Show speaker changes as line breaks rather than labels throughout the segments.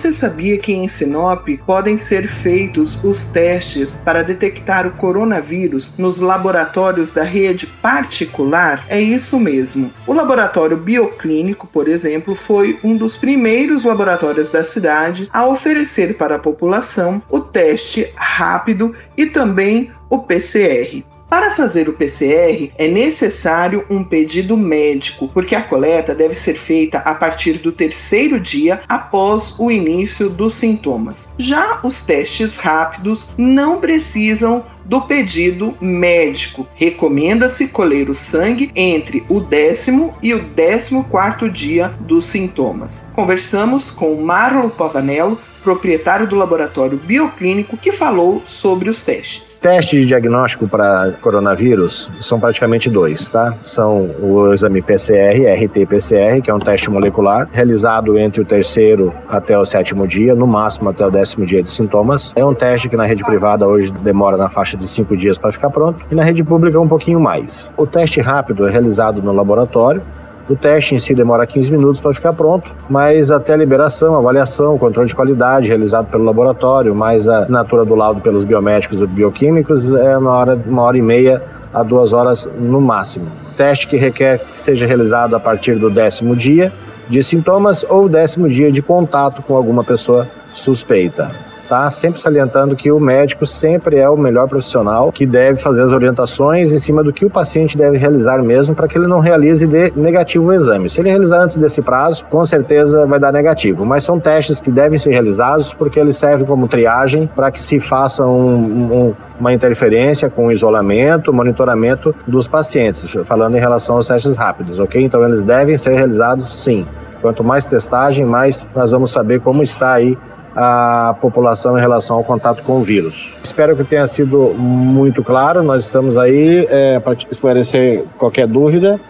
Você sabia que em Sinop podem ser feitos os testes para detectar o coronavírus nos laboratórios da rede particular? É isso mesmo. O laboratório bioclínico, por exemplo, foi um dos primeiros laboratórios da cidade a oferecer para a população o teste rápido e também o PCR. Para fazer o PCR é necessário um pedido médico, porque a coleta deve ser feita a partir do terceiro dia após o início dos sintomas. Já os testes rápidos não precisam do pedido médico. Recomenda-se colher o sangue entre o décimo e o décimo quarto dia dos sintomas. Conversamos com Marlo Pavanello, proprietário do laboratório bioclínico, que falou sobre os testes.
Testes de diagnóstico para coronavírus são praticamente dois, tá? São o exame PCR, RT-PCR, que é um teste molecular, realizado entre o terceiro até o sétimo dia, no máximo até o décimo dia de sintomas. É um teste que na rede privada hoje demora na faixa de cinco dias para ficar pronto, e na rede pública um pouquinho mais. O teste rápido é realizado no laboratório, o teste em si demora 15 minutos para ficar pronto, mas até a liberação, avaliação, controle de qualidade realizado pelo laboratório, mais a assinatura do laudo pelos biomédicos e bioquímicos é uma hora, uma hora e meia a duas horas no máximo. Teste que requer que seja realizado a partir do décimo dia de sintomas ou décimo dia de contato com alguma pessoa suspeita tá? Sempre salientando que o médico sempre é o melhor profissional que deve fazer as orientações em cima do que o paciente deve realizar mesmo para que ele não realize de negativo o exame. Se ele realizar antes desse prazo, com certeza vai dar negativo, mas são testes que devem ser realizados porque eles servem como triagem para que se faça um, um, uma interferência com isolamento, monitoramento dos pacientes, falando em relação aos testes rápidos, ok? Então eles devem ser realizados sim. Quanto mais testagem, mais nós vamos saber como está aí a população em relação ao contato com o vírus. Espero que tenha sido muito claro. Nós estamos aí é, para esclarecer qualquer dúvida.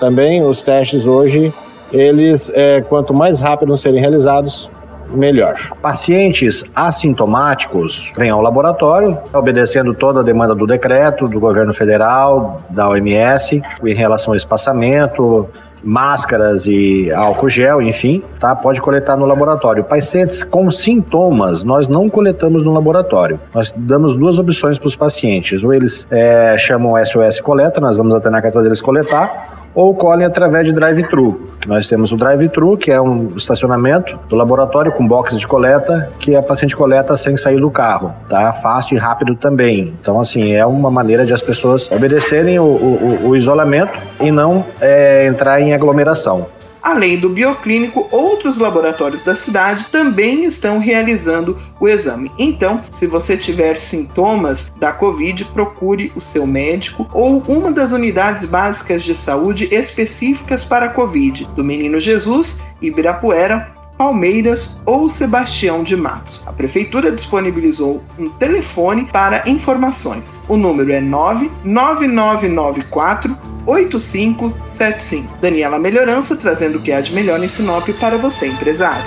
Também os testes hoje, eles, é, quanto mais rápido serem realizados, melhor. Pacientes assintomáticos vêm ao laboratório, obedecendo toda a demanda do decreto do governo federal, da OMS, em relação ao espaçamento, máscaras e álcool gel, enfim, tá? Pode coletar no laboratório. Pacientes com sintomas, nós não coletamos no laboratório. Nós damos duas opções para os pacientes. Ou eles é, chamam SOS Coleta, nós vamos até na casa deles coletar, ou colhem através de drive-thru. Nós temos o drive-thru, que é um estacionamento do laboratório com box de coleta, que a paciente coleta sem sair do carro, tá? Fácil e rápido também. Então, assim, é uma maneira de as pessoas obedecerem o, o, o isolamento e não é, entrar em aglomeração.
Além do bioclínico, outros laboratórios da cidade também estão realizando o exame. Então, se você tiver sintomas da Covid, procure o seu médico ou uma das unidades básicas de saúde específicas para a Covid, do Menino Jesus, Ibirapuera Palmeiras ou Sebastião de Matos. A prefeitura disponibilizou um telefone para informações. O número é 99994 8575. Daniela Melhorança trazendo o que há de melhor em Sinop para você, empresário.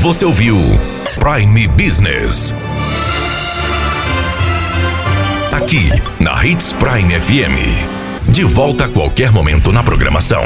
Você ouviu Prime Business. Aqui, na Hits Prime FM. De volta a qualquer momento na programação.